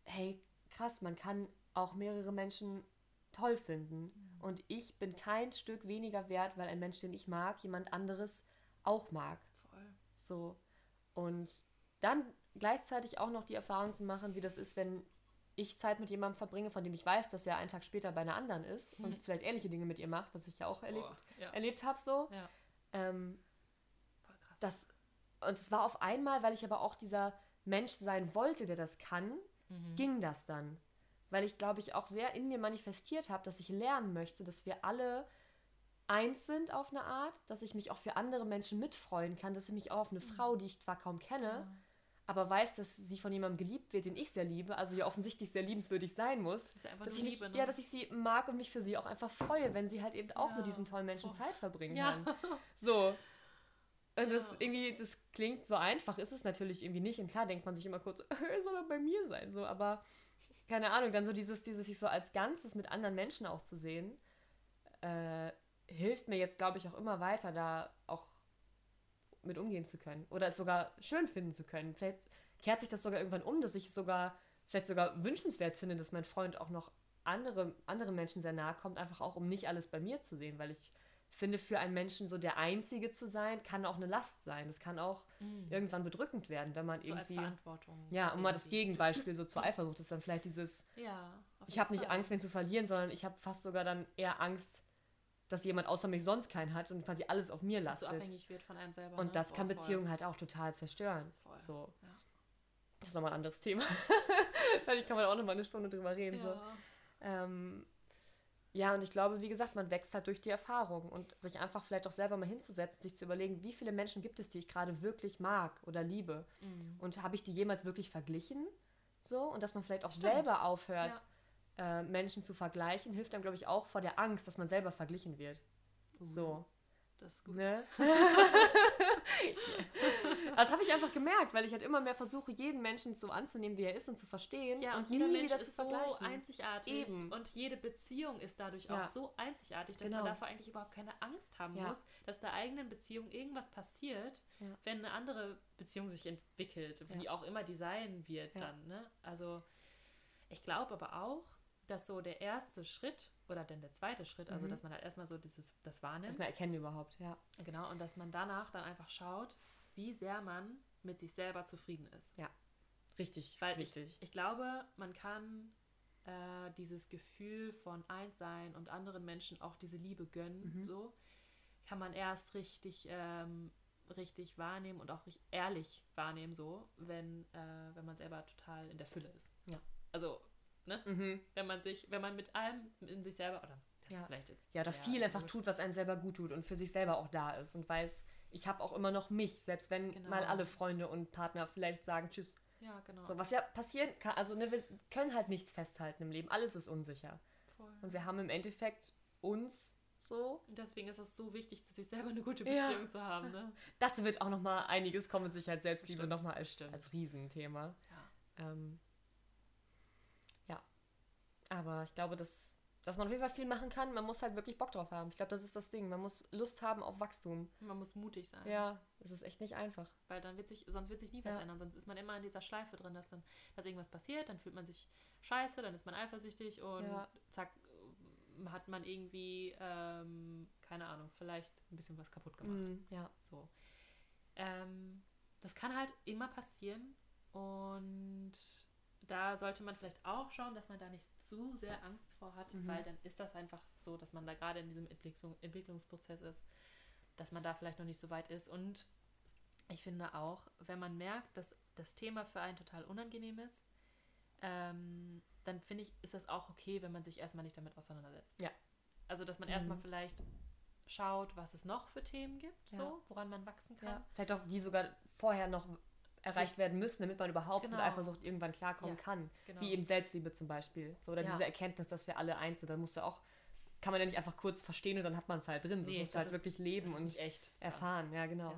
[SPEAKER 2] hey, krass, man kann auch mehrere Menschen toll finden. Und ich bin kein Stück weniger wert, weil ein Mensch, den ich mag, jemand anderes auch mag.
[SPEAKER 1] Voll.
[SPEAKER 2] So. Und dann gleichzeitig auch noch die Erfahrung zu machen, wie das ist, wenn ich Zeit mit jemandem verbringe, von dem ich weiß, dass er einen Tag später bei einer anderen ist und vielleicht ähnliche Dinge mit ihr macht, was ich ja auch erlebt,
[SPEAKER 1] Boah, ja.
[SPEAKER 2] erlebt habe so.
[SPEAKER 1] Ja.
[SPEAKER 2] Ähm,
[SPEAKER 1] Voll krass.
[SPEAKER 2] das, und es war auf einmal, weil ich aber auch dieser Mensch sein wollte, der das kann,
[SPEAKER 1] Mhm.
[SPEAKER 2] ging das dann. Weil ich, glaube ich, auch sehr in mir manifestiert habe, dass ich lernen möchte, dass wir alle eins sind auf eine Art, dass ich mich auch für andere Menschen mitfreuen kann, dass ich mich auch auf eine Frau, die ich zwar kaum kenne,
[SPEAKER 1] Ja.
[SPEAKER 2] Aber weiß, dass sie von jemandem geliebt wird, den ich sehr liebe, also ja offensichtlich sehr liebenswürdig sein muss,
[SPEAKER 1] Das ist einfach
[SPEAKER 2] dass ich, mich,
[SPEAKER 1] Liebe, ne?
[SPEAKER 2] ja, dass ich sie mag und mich für sie auch einfach freue, wenn sie halt eben auch
[SPEAKER 1] Ja,
[SPEAKER 2] mit diesem tollen Menschen
[SPEAKER 1] voll.
[SPEAKER 2] Zeit verbringen
[SPEAKER 1] Ja.
[SPEAKER 2] kann. So. Und das
[SPEAKER 1] Ja.
[SPEAKER 2] irgendwie, das klingt so einfach, ist es natürlich irgendwie nicht. Und klar denkt man sich immer kurz, soll er bei mir sein, so, aber keine Ahnung, dann so dieses, dieses sich so als Ganzes mit anderen Menschen auch zu sehen, äh, hilft mir jetzt, glaube ich, auch immer weiter, da auch mit umgehen zu können. Oder es sogar schön finden zu können. Vielleicht kehrt sich das sogar irgendwann um, dass ich es sogar, vielleicht sogar wünschenswert finde, dass mein Freund auch noch andere, anderen Menschen sehr nahe kommt, einfach auch, um nicht alles bei mir zu sehen, weil ich finde, für einen Menschen so der Einzige zu sein, kann auch eine Last sein. Das kann auch
[SPEAKER 1] Mhm.
[SPEAKER 2] irgendwann bedrückend werden, wenn man
[SPEAKER 1] So
[SPEAKER 2] irgendwie.
[SPEAKER 1] Verantwortung.
[SPEAKER 2] Ja, und mal das. Gegenbeispiel so zur Eifersucht ist dann vielleicht dieses,
[SPEAKER 1] Ja.
[SPEAKER 2] ich habe nicht. Angst, wen zu verlieren, sondern ich habe fast sogar dann eher Angst, dass jemand außer mich sonst keinen hat und quasi alles auf mir
[SPEAKER 1] so
[SPEAKER 2] lastet.
[SPEAKER 1] abhängig wird von einem selber.
[SPEAKER 2] Und
[SPEAKER 1] ne?
[SPEAKER 2] das
[SPEAKER 1] Boah,
[SPEAKER 2] kann. Beziehungen halt auch total zerstören.
[SPEAKER 1] Voll.
[SPEAKER 2] So.
[SPEAKER 1] Ja.
[SPEAKER 2] Das ist nochmal ein anderes Thema. Wahrscheinlich kann man da auch nochmal eine Stunde drüber reden. So.
[SPEAKER 1] Ja.
[SPEAKER 2] Ähm, ja, und ich glaube, wie gesagt, man wächst halt durch die Erfahrung und sich einfach vielleicht auch selber mal hinzusetzen, sich zu überlegen, wie viele Menschen gibt es, die ich gerade wirklich mag oder liebe.
[SPEAKER 1] Mhm.
[SPEAKER 2] Und habe ich die jemals wirklich verglichen? So, und dass man vielleicht auch
[SPEAKER 1] Stimmt.
[SPEAKER 2] selber aufhört, äh, Menschen zu vergleichen, hilft dann, glaube ich, auch vor der Angst, dass man selber verglichen wird. So.
[SPEAKER 1] Das ist gut.
[SPEAKER 2] Ne? das habe ich einfach gemerkt, weil ich halt immer mehr versuche, jeden Menschen so anzunehmen, wie er ist und zu verstehen
[SPEAKER 1] Ja,
[SPEAKER 2] und
[SPEAKER 1] und jeder Mensch ist so einzigartig.
[SPEAKER 2] Eben.
[SPEAKER 1] Und jede Beziehung ist dadurch
[SPEAKER 2] Ja.
[SPEAKER 1] auch so einzigartig, dass
[SPEAKER 2] Genau.
[SPEAKER 1] man davor eigentlich überhaupt keine Angst haben
[SPEAKER 2] Ja.
[SPEAKER 1] muss, dass der eigenen Beziehung irgendwas passiert,
[SPEAKER 2] Ja.
[SPEAKER 1] wenn eine andere Beziehung sich entwickelt, wie auch immer die sein wird dann. Ne? Also ich glaube aber auch, dass so der erste Schritt oder dann der zweite Schritt, also
[SPEAKER 2] Mhm.
[SPEAKER 1] dass man halt erstmal so dieses das wahrnimmt,
[SPEAKER 2] Erstmal erkennen überhaupt, ja.
[SPEAKER 1] genau, und dass man danach dann einfach schaut, wie sehr man mit sich selber zufrieden ist.
[SPEAKER 2] Richtig,
[SPEAKER 1] Weil
[SPEAKER 2] wichtig.
[SPEAKER 1] Ich, ich glaube, man kann äh, dieses Gefühl von Einssein und anderen Menschen auch diese Liebe gönnen,
[SPEAKER 2] Mhm.
[SPEAKER 1] so, kann man erst richtig, ähm, richtig wahrnehmen und auch richtig ehrlich wahrnehmen, so, wenn, äh, wenn man selber total in der Fülle ist.
[SPEAKER 2] Ja.
[SPEAKER 1] Also,
[SPEAKER 2] Mhm.
[SPEAKER 1] wenn man sich, wenn man mit allem in sich selber, oder das
[SPEAKER 2] Ja.
[SPEAKER 1] ist vielleicht jetzt.
[SPEAKER 2] Ja, oder
[SPEAKER 1] sehr
[SPEAKER 2] viel einfach
[SPEAKER 1] komisch.
[SPEAKER 2] tut, was einem selber gut tut und für sich selber auch da ist und weiß, ich habe auch immer noch mich, selbst wenn
[SPEAKER 1] Genau.
[SPEAKER 2] mal alle Freunde und Partner vielleicht sagen Tschüss.
[SPEAKER 1] Ja, genau.
[SPEAKER 2] So, was ja passieren kann, also ne, wir können halt nichts festhalten im Leben, alles ist unsicher.
[SPEAKER 1] Voll.
[SPEAKER 2] Und wir haben im Endeffekt uns so.
[SPEAKER 1] Und deswegen ist es so wichtig, zu sich selber eine gute
[SPEAKER 2] Ja.
[SPEAKER 1] Beziehung zu haben, ne?
[SPEAKER 2] Dazu wird auch noch mal einiges kommen, Sicherheit Selbstliebe noch mal als, als Riesenthema.
[SPEAKER 1] Ja.
[SPEAKER 2] Ähm, ja. Aber ich glaube, dass, dass man auf jeden Fall viel machen kann. Man muss halt wirklich Bock drauf haben. Ich glaube, das ist das Ding. Man muss Lust haben auf Wachstum.
[SPEAKER 1] Man muss mutig sein.
[SPEAKER 2] Ja, das ist echt nicht einfach.
[SPEAKER 1] Weil dann wird sich, sonst wird sich nie was
[SPEAKER 2] Ja.
[SPEAKER 1] ändern. Sonst ist man immer in dieser Schleife drin, dass dann, dass irgendwas passiert, dann fühlt man sich scheiße, dann ist man eifersüchtig und
[SPEAKER 2] Ja.
[SPEAKER 1] zack, äh, hat man irgendwie, ähm, keine Ahnung, vielleicht ein bisschen was kaputt gemacht.
[SPEAKER 2] Mhm, ja.
[SPEAKER 1] So. Ähm, das kann halt immer passieren und da sollte man vielleicht auch schauen, dass man da nicht zu sehr Angst vor hat,
[SPEAKER 2] Mhm.
[SPEAKER 1] weil dann ist das einfach so, dass man da gerade in diesem Entwicklung, Entwicklungsprozess ist, dass man da vielleicht noch nicht so weit ist. Und ich finde auch, wenn man merkt, dass das Thema für einen total unangenehm ist, ähm, dann finde ich, ist das auch okay, wenn man sich erstmal nicht damit auseinandersetzt.
[SPEAKER 2] Ja.
[SPEAKER 1] Also, dass man
[SPEAKER 2] Mhm.
[SPEAKER 1] erstmal vielleicht schaut, was es noch für Themen gibt,
[SPEAKER 2] Ja.
[SPEAKER 1] so, woran man wachsen kann.
[SPEAKER 2] ja. Vielleicht auch die sogar vorher noch erreicht werden müssen, damit man überhaupt
[SPEAKER 1] Genau.
[SPEAKER 2] mit Eifersucht irgendwann klarkommen
[SPEAKER 1] Ja,
[SPEAKER 2] kann.
[SPEAKER 1] Genau.
[SPEAKER 2] Wie eben Selbstliebe zum Beispiel. So, oder
[SPEAKER 1] Ja.
[SPEAKER 2] diese Erkenntnis, dass wir alle eins sind. Da musst du auch, das kann man ja nicht einfach kurz verstehen und dann hat man es halt drin. Das
[SPEAKER 1] Nee,
[SPEAKER 2] musst du
[SPEAKER 1] das
[SPEAKER 2] halt
[SPEAKER 1] ist-
[SPEAKER 2] wirklich
[SPEAKER 1] das
[SPEAKER 2] leben und
[SPEAKER 1] nicht echt.
[SPEAKER 2] Erfahren. Ja, genau.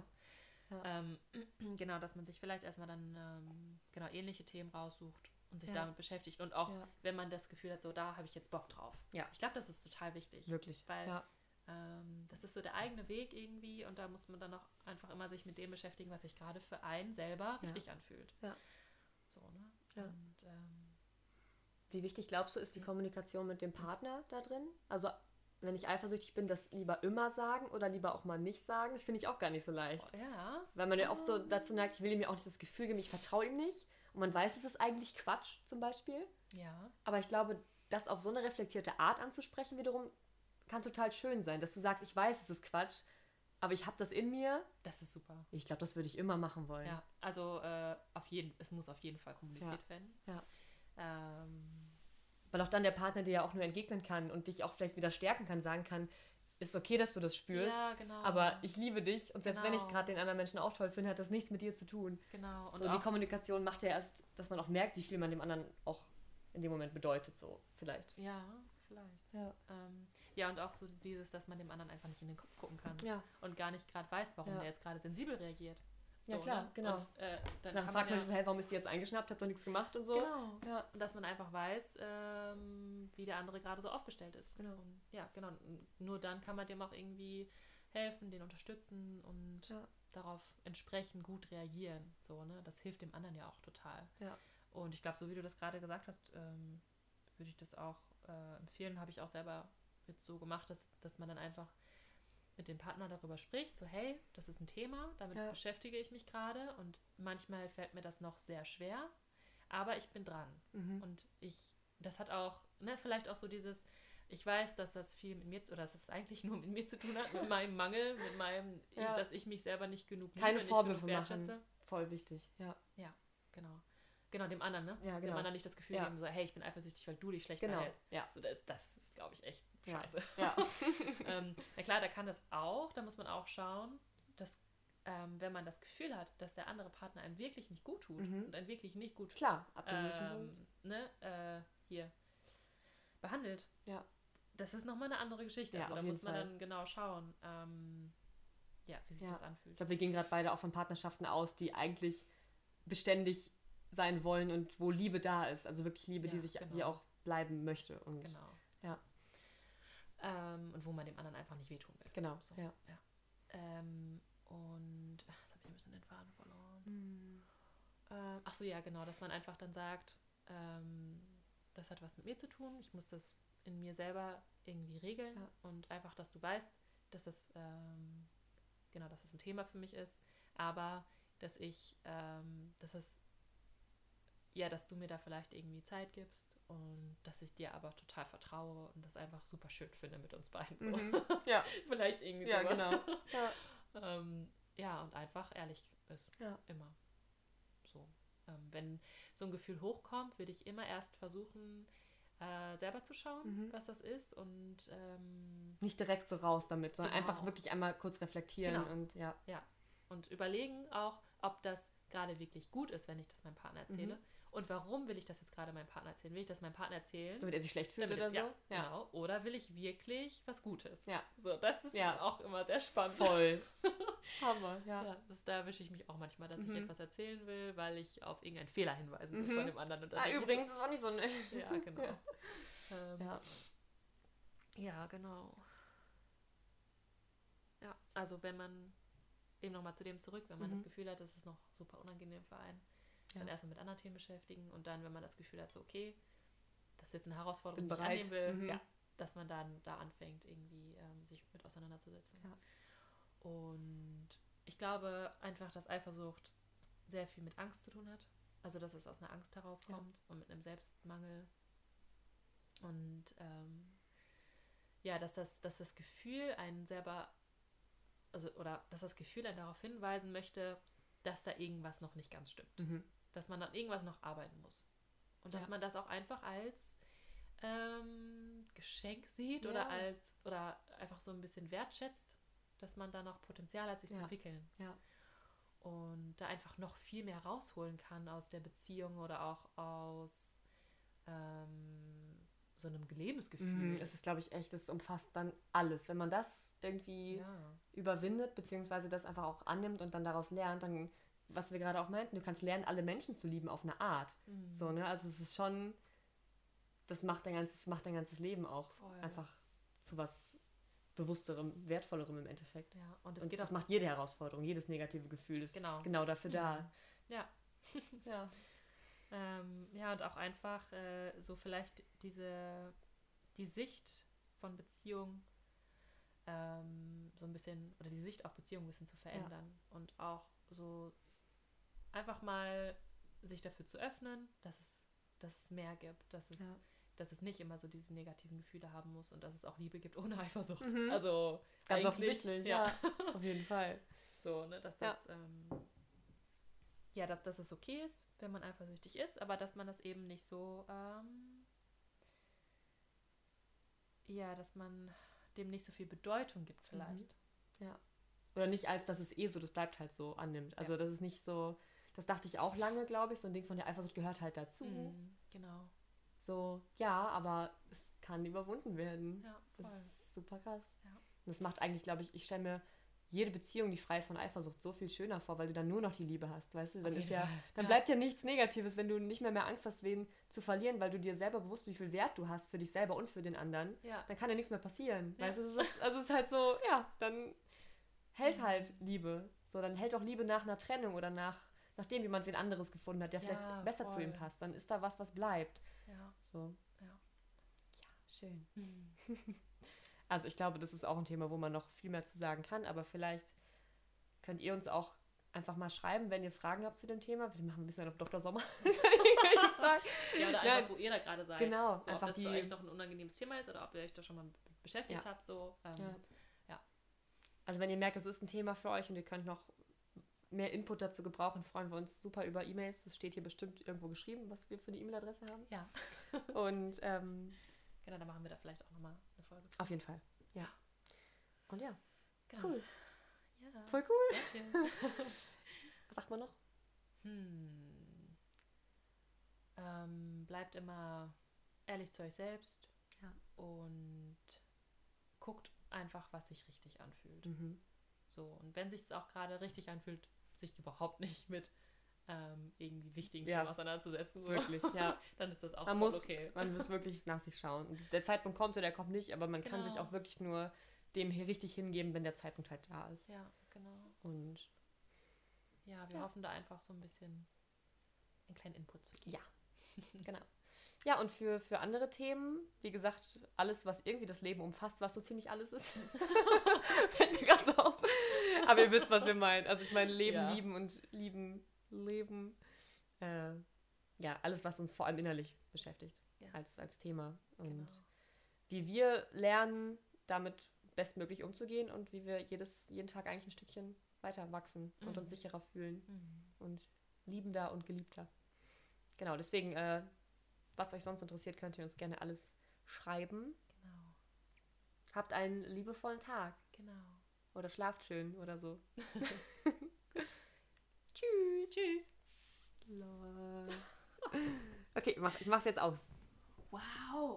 [SPEAKER 1] Ja. Ähm, genau, dass man sich vielleicht erstmal dann ähm, genau ähnliche Themen raussucht und sich damit beschäftigt. Und auch, wenn man das Gefühl hat, so da habe ich jetzt Bock drauf.
[SPEAKER 2] Ja.
[SPEAKER 1] Ich glaube, das ist total wichtig.
[SPEAKER 2] Wirklich.
[SPEAKER 1] Weil. Ähm, das ist so der eigene Weg irgendwie und da muss man dann auch einfach immer sich mit dem beschäftigen, was sich gerade für einen selber
[SPEAKER 2] Ja.
[SPEAKER 1] richtig anfühlt.
[SPEAKER 2] Ja.
[SPEAKER 1] So, ne?
[SPEAKER 2] Ja.
[SPEAKER 1] Und ähm,
[SPEAKER 2] Wie wichtig glaubst du, ist die Kommunikation mit dem Partner da drin? Also, wenn ich eifersüchtig bin, das lieber immer sagen oder lieber auch mal nicht sagen? Das finde ich auch gar nicht so leicht.
[SPEAKER 1] oh, ja,
[SPEAKER 2] Weil man ja oft so dazu neigt, ich will ihm ja auch nicht das Gefühl geben, ich vertraue ihm nicht. Und man weiß, es ist eigentlich Quatsch zum Beispiel.
[SPEAKER 1] ja,
[SPEAKER 2] Aber ich glaube, das auf so eine reflektierte Art anzusprechen wiederum kann total schön sein, dass du sagst, ich weiß, es ist Quatsch, aber ich habe das in mir.
[SPEAKER 1] das ist super.
[SPEAKER 2] Ich glaube, das würde ich immer machen wollen.
[SPEAKER 1] Ja, also äh, auf jeden, es muss auf jeden Fall kommuniziert werden.
[SPEAKER 2] Ja.
[SPEAKER 1] Ähm,
[SPEAKER 2] Weil auch dann der Partner dir ja auch nur entgegnen kann und dich auch vielleicht wieder stärken kann, sagen kann, ist okay, dass du das spürst,
[SPEAKER 1] Ja, genau.
[SPEAKER 2] aber ich liebe dich und selbst wenn ich
[SPEAKER 1] Genau.
[SPEAKER 2] gerade den anderen Menschen auch toll finde, hat das nichts mit dir zu tun.
[SPEAKER 1] genau. Und
[SPEAKER 2] so, die Kommunikation macht ja erst, dass man auch merkt, wie viel man dem anderen auch in dem Moment bedeutet, so vielleicht.
[SPEAKER 1] ja, vielleicht.
[SPEAKER 2] Ja.
[SPEAKER 1] Ähm, ja, und auch so dieses, dass man dem anderen einfach nicht in den Kopf gucken kann
[SPEAKER 2] Ja.
[SPEAKER 1] und gar nicht gerade weiß, warum
[SPEAKER 2] Ja.
[SPEAKER 1] der jetzt gerade sensibel reagiert.
[SPEAKER 2] Ja, klar, genau.
[SPEAKER 1] Und, äh, dann kann
[SPEAKER 2] fragt man
[SPEAKER 1] ja,
[SPEAKER 2] sich, hey, warum ist die jetzt eingeschnappt, habt ihr nichts gemacht und so.
[SPEAKER 1] Genau.
[SPEAKER 2] Ja.
[SPEAKER 1] Und dass man einfach weiß, ähm, wie der andere gerade so aufgestellt ist.
[SPEAKER 2] Genau.
[SPEAKER 1] Und ja, genau. Und Nur dann kann man dem auch irgendwie helfen, den unterstützen und
[SPEAKER 2] Ja.
[SPEAKER 1] darauf entsprechend gut reagieren. So, ne? Das hilft dem anderen ja auch total.
[SPEAKER 2] Ja.
[SPEAKER 1] Und ich glaube, so wie du das gerade gesagt hast, ähm, würde ich das auch äh, empfehlen. Habe ich auch selber jetzt so gemacht, dass, dass man dann einfach mit dem Partner darüber spricht, so hey, das ist ein Thema, damit
[SPEAKER 2] Ja.
[SPEAKER 1] beschäftige ich mich gerade und manchmal fällt mir das noch sehr schwer, aber ich bin dran.
[SPEAKER 2] Mhm.
[SPEAKER 1] Und ich, das hat auch, ne, vielleicht auch so dieses, ich weiß, dass das viel mit mir, zu- oder dass es eigentlich nur mit mir zu tun hat, mit meinem Mangel, mit meinem,
[SPEAKER 2] Ja.
[SPEAKER 1] dass ich mich selber nicht genug
[SPEAKER 2] Keine
[SPEAKER 1] nicht
[SPEAKER 2] Vorwürfe machen.
[SPEAKER 1] wertschätze.
[SPEAKER 2] Voll wichtig, ja.
[SPEAKER 1] Genau. Genau, dem anderen, ne?
[SPEAKER 2] Ja,
[SPEAKER 1] Dem
[SPEAKER 2] genau.
[SPEAKER 1] anderen nicht das Gefühl
[SPEAKER 2] Ja.
[SPEAKER 1] geben, so, hey, ich bin eifersüchtig, weil du dich schlecht
[SPEAKER 2] Genau.
[SPEAKER 1] verhältst.
[SPEAKER 2] Ja.
[SPEAKER 1] So, das, das ist, glaube ich, echt scheiße.
[SPEAKER 2] Ja.
[SPEAKER 1] ähm, na klar, da kann das auch, da muss man auch schauen, dass ähm, wenn man das Gefühl hat, dass der andere Partner einem wirklich nicht gut tut
[SPEAKER 2] Mhm.
[SPEAKER 1] und einen wirklich nicht gut
[SPEAKER 2] Klar, ab dem
[SPEAKER 1] ähm, ne, äh, hier behandelt.
[SPEAKER 2] Ja.
[SPEAKER 1] Das ist nochmal eine andere Geschichte.
[SPEAKER 2] Ja,
[SPEAKER 1] also da muss man
[SPEAKER 2] Fall.
[SPEAKER 1] dann genau schauen, ähm, ja, wie sich
[SPEAKER 2] Ja.
[SPEAKER 1] das
[SPEAKER 2] Ich
[SPEAKER 1] anfühlt.
[SPEAKER 2] glaube, wir gehen gerade beide auch von Partnerschaften aus, die eigentlich beständig sein wollen und wo Liebe da ist. Also wirklich Liebe, die
[SPEAKER 1] Ja,
[SPEAKER 2] sich, die
[SPEAKER 1] genau.
[SPEAKER 2] auch bleiben möchte. Und
[SPEAKER 1] Genau.
[SPEAKER 2] Ja.
[SPEAKER 1] Ähm, und wo man dem anderen einfach nicht wehtun will.
[SPEAKER 2] Genau,
[SPEAKER 1] So,
[SPEAKER 2] ja.
[SPEAKER 1] Ähm, und ach, jetzt habe ich ein bisschen den Faden verloren. Ähm, ach so, ja, genau, dass man einfach dann sagt, ähm, das hat was mit mir zu tun, ich muss das in mir selber irgendwie regeln
[SPEAKER 2] Ja.
[SPEAKER 1] und einfach, dass du weißt, dass es ähm, genau, dass es ein Thema für mich ist, aber dass ich, ähm, dass es ja, dass du mir da vielleicht irgendwie Zeit gibst und dass ich dir aber total vertraue und das einfach super schön finde mit uns beiden. So.
[SPEAKER 2] Mhm. Ja,
[SPEAKER 1] vielleicht irgendwie
[SPEAKER 2] ja
[SPEAKER 1] sowas.
[SPEAKER 2] genau. Ja.
[SPEAKER 1] Ähm, ja, und einfach ehrlich ist.
[SPEAKER 2] Ja.
[SPEAKER 1] Immer. So. Ähm, wenn so ein Gefühl hochkommt, würde ich immer erst versuchen, äh, selber zu schauen,
[SPEAKER 2] Mhm.
[SPEAKER 1] was das ist. Und ähm,
[SPEAKER 2] Nicht direkt so raus damit, sondern
[SPEAKER 1] Genau.
[SPEAKER 2] einfach wirklich einmal kurz reflektieren
[SPEAKER 1] Genau.
[SPEAKER 2] und ja.
[SPEAKER 1] und überlegen auch, ob das gerade wirklich gut ist, wenn ich das meinem Partner erzähle.
[SPEAKER 2] Mhm.
[SPEAKER 1] Und warum will ich das jetzt gerade meinem Partner erzählen? Will ich das meinem Partner erzählen?
[SPEAKER 2] Damit er sich schlecht fühlt oder so?
[SPEAKER 1] ja, genau. Oder will ich wirklich was Gutes?
[SPEAKER 2] Ja.
[SPEAKER 1] So, das ist
[SPEAKER 2] Ja.
[SPEAKER 1] auch immer sehr spannend.
[SPEAKER 2] Voll. Hammer, ja.
[SPEAKER 1] Ja, das, da erwische ich mich auch manchmal, dass ich
[SPEAKER 2] Mhm.
[SPEAKER 1] etwas erzählen will, weil ich auf irgendeinen Fehler hinweisen will
[SPEAKER 2] Mhm.
[SPEAKER 1] von dem anderen. Und
[SPEAKER 2] Ah,
[SPEAKER 1] ich
[SPEAKER 2] übrigens, das war nicht so ein.
[SPEAKER 1] Ja, genau. ähm, ja.
[SPEAKER 2] Ja.
[SPEAKER 1] genau. Ja, also wenn man eben nochmal zu dem zurück, wenn man
[SPEAKER 2] Mhm.
[SPEAKER 1] das Gefühl hat, das ist noch super unangenehm für einen, dann
[SPEAKER 2] Ja.
[SPEAKER 1] erstmal mit anderen Themen beschäftigen und dann, wenn man das Gefühl hat, so okay, das ist jetzt eine Herausforderung, die ich annehmen will.
[SPEAKER 2] Mhm.
[SPEAKER 1] ja, dass man dann da anfängt, irgendwie ähm, sich mit auseinanderzusetzen.
[SPEAKER 2] Ja.
[SPEAKER 1] Und ich glaube einfach, dass Eifersucht sehr viel mit Angst zu tun hat. Also, dass es aus einer Angst herauskommt und mit einem Selbstmangel. Und ähm, ja, dass das, dass das Gefühl einen selber, also, oder dass das Gefühl einen darauf hinweisen möchte, dass da irgendwas noch nicht ganz stimmt.
[SPEAKER 2] Mhm.
[SPEAKER 1] Dass man an irgendwas noch arbeiten muss. Und dass
[SPEAKER 2] Ja.
[SPEAKER 1] man das auch einfach als ähm, Geschenk sieht
[SPEAKER 2] Ja.
[SPEAKER 1] oder als oder einfach so ein bisschen wertschätzt, dass man da noch Potenzial hat, sich zu
[SPEAKER 2] Ja.
[SPEAKER 1] entwickeln.
[SPEAKER 2] Ja.
[SPEAKER 1] Und da einfach noch viel mehr rausholen kann aus der Beziehung oder auch aus ähm, so einem Lebensgefühl.
[SPEAKER 2] Mhm. Es ist, glaube ich, echt, es umfasst dann alles. Wenn man das irgendwie überwindet, beziehungsweise das einfach auch annimmt und dann daraus lernt, dann, was wir gerade auch meinten, du kannst lernen, alle Menschen zu lieben auf eine Art.
[SPEAKER 1] Mhm.
[SPEAKER 2] So, ne? Also es ist schon, das macht dein ganzes, macht dein ganzes Leben auch
[SPEAKER 1] Voll.
[SPEAKER 2] einfach zu was bewussterem, wertvollerem im Endeffekt.
[SPEAKER 1] Ja, und
[SPEAKER 2] und das macht jede Herausforderung, jedes negative Gefühl ist
[SPEAKER 1] Genau.
[SPEAKER 2] genau, dafür da.
[SPEAKER 1] Mhm. Ja.
[SPEAKER 2] Ja.
[SPEAKER 1] Ähm, ja, und auch einfach äh, so vielleicht diese, die Sicht von Beziehung ähm, so ein bisschen, oder die Sicht auf Beziehung ein bisschen zu verändern. Und auch so einfach mal sich dafür zu öffnen, dass es, dass es mehr gibt, dass es,
[SPEAKER 2] Ja.
[SPEAKER 1] dass es nicht immer so diese negativen Gefühle haben muss und dass es auch Liebe gibt ohne Eifersucht.
[SPEAKER 2] Mhm.
[SPEAKER 1] Also
[SPEAKER 2] Ganz offensichtlich,
[SPEAKER 1] ja.
[SPEAKER 2] ja. Auf jeden Fall.
[SPEAKER 1] So, ne, dass
[SPEAKER 2] Ja.
[SPEAKER 1] das, ähm, ja, dass, dass es okay ist, wenn man eifersüchtig ist, aber dass man das eben nicht so, ähm, ja, dass man dem nicht so viel Bedeutung gibt vielleicht.
[SPEAKER 2] Oder nicht als, dass es eh so, das bleibt halt so annimmt. Also das ist nicht so, das dachte ich auch lange, glaube ich, so ein Ding von der Eifersucht gehört halt dazu.
[SPEAKER 1] Mhm, genau.
[SPEAKER 2] So, ja, aber es kann überwunden werden.
[SPEAKER 1] Ja,
[SPEAKER 2] Das
[SPEAKER 1] voll.
[SPEAKER 2] ist super krass.
[SPEAKER 1] Ja.
[SPEAKER 2] Und das macht eigentlich, glaube ich, ich stelle mir jede Beziehung, die frei ist von Eifersucht, so viel schöner vor, weil du dann nur noch die Liebe hast, weißt du? Dann ist ja, dann
[SPEAKER 1] Ja.
[SPEAKER 2] bleibt ja nichts Negatives, wenn du nicht mehr mehr Angst hast, wen zu verlieren, weil du dir selber bewusst, wie viel Wert du hast für dich selber und für den anderen.
[SPEAKER 1] Ja,
[SPEAKER 2] Dann kann ja nichts mehr passieren.
[SPEAKER 1] Ja.
[SPEAKER 2] Weißt du, es ist, also es ist halt so, ja, dann hält
[SPEAKER 1] Mhm.
[SPEAKER 2] halt Liebe. So, dann hält auch Liebe nach einer Trennung oder nach, nachdem jemand wen anderes gefunden hat, der
[SPEAKER 1] Ja,
[SPEAKER 2] vielleicht besser zu ihm
[SPEAKER 1] voll.
[SPEAKER 2] passt. Dann ist da was, was bleibt.
[SPEAKER 1] ja.
[SPEAKER 2] So.
[SPEAKER 1] Ja.
[SPEAKER 2] Ja, schön.
[SPEAKER 1] Mhm.
[SPEAKER 2] Also ich glaube, das ist auch ein Thema, wo man noch viel mehr zu sagen kann, aber vielleicht könnt ihr uns auch einfach mal schreiben, wenn ihr Fragen habt zu dem Thema. Wir machen ein bisschen auf Dr. Sommer.
[SPEAKER 1] Ja, oder einfach, wo ihr da gerade seid.
[SPEAKER 2] Genau,
[SPEAKER 1] so,
[SPEAKER 2] einfach
[SPEAKER 1] ob das
[SPEAKER 2] die-
[SPEAKER 1] für euch noch ein unangenehmes Thema ist oder ob ihr euch da schon mal be- beschäftigt
[SPEAKER 2] Ja.
[SPEAKER 1] habt. So. Ähm,
[SPEAKER 2] Ja. Also wenn ihr merkt, das ist ein Thema für euch und ihr könnt noch mehr Input dazu gebrauchen, freuen wir uns super über E-Mails. Das steht hier bestimmt irgendwo geschrieben, was wir für eine E-Mail-Adresse haben.
[SPEAKER 1] Ja.
[SPEAKER 2] Und ähm,
[SPEAKER 1] Genau, dann machen wir da vielleicht auch nochmal eine Folge
[SPEAKER 2] auf jeden Fall. Ja. Und ja,
[SPEAKER 1] Genau.
[SPEAKER 2] cool.
[SPEAKER 1] Ja,
[SPEAKER 2] Voll cool. Was sagt man noch?
[SPEAKER 1] Hm. Ähm, bleibt immer ehrlich zu euch selbst
[SPEAKER 2] Ja.
[SPEAKER 1] und guckt einfach, was sich richtig anfühlt.
[SPEAKER 2] Mhm.
[SPEAKER 1] So, und wenn sich es auch gerade richtig anfühlt, sich überhaupt nicht mit ähm, irgendwie wichtigen
[SPEAKER 2] Ja.
[SPEAKER 1] Themen auseinanderzusetzen, so,
[SPEAKER 2] Wirklich, ja.
[SPEAKER 1] dann ist das auch
[SPEAKER 2] Man muss,
[SPEAKER 1] okay.
[SPEAKER 2] man muss wirklich nach sich schauen. Und der Zeitpunkt kommt oder der kommt nicht, aber man kann sich
[SPEAKER 1] Genau.
[SPEAKER 2] auch wirklich nur dem hier richtig hingeben, wenn der Zeitpunkt halt da ist.
[SPEAKER 1] Ja, genau.
[SPEAKER 2] Und
[SPEAKER 1] Ja, wir
[SPEAKER 2] Ja.
[SPEAKER 1] hoffen da einfach so ein bisschen einen kleinen Input zu geben.
[SPEAKER 2] ja, genau. Ja, und für, für andere Themen, wie gesagt, alles, was irgendwie das Leben umfasst, was so ziemlich alles ist. Fällt mir gerade so auf. Aber ihr wisst, was wir meinen. Also ich meine, Leben,
[SPEAKER 1] Ja.
[SPEAKER 2] lieben und lieben, leben. Äh, ja, alles, was uns vor allem innerlich beschäftigt
[SPEAKER 1] Ja.
[SPEAKER 2] als, als Thema. Und
[SPEAKER 1] Genau.
[SPEAKER 2] wie wir lernen, damit bestmöglich umzugehen und wie wir jedes, jeden Tag eigentlich ein Stückchen weiter wachsen und
[SPEAKER 1] Mhm.
[SPEAKER 2] uns sicherer fühlen
[SPEAKER 1] Mhm.
[SPEAKER 2] und liebender und geliebter. Genau, deswegen, äh, was euch sonst interessiert, könnt ihr uns gerne alles schreiben.
[SPEAKER 1] Genau.
[SPEAKER 2] Habt einen liebevollen Tag
[SPEAKER 1] Genau.
[SPEAKER 2] Oder schlaft schön oder so.
[SPEAKER 1] Tschüss. Tschüss.
[SPEAKER 2] Lol. Okay, mach, ich mach's jetzt aus.
[SPEAKER 1] Wow.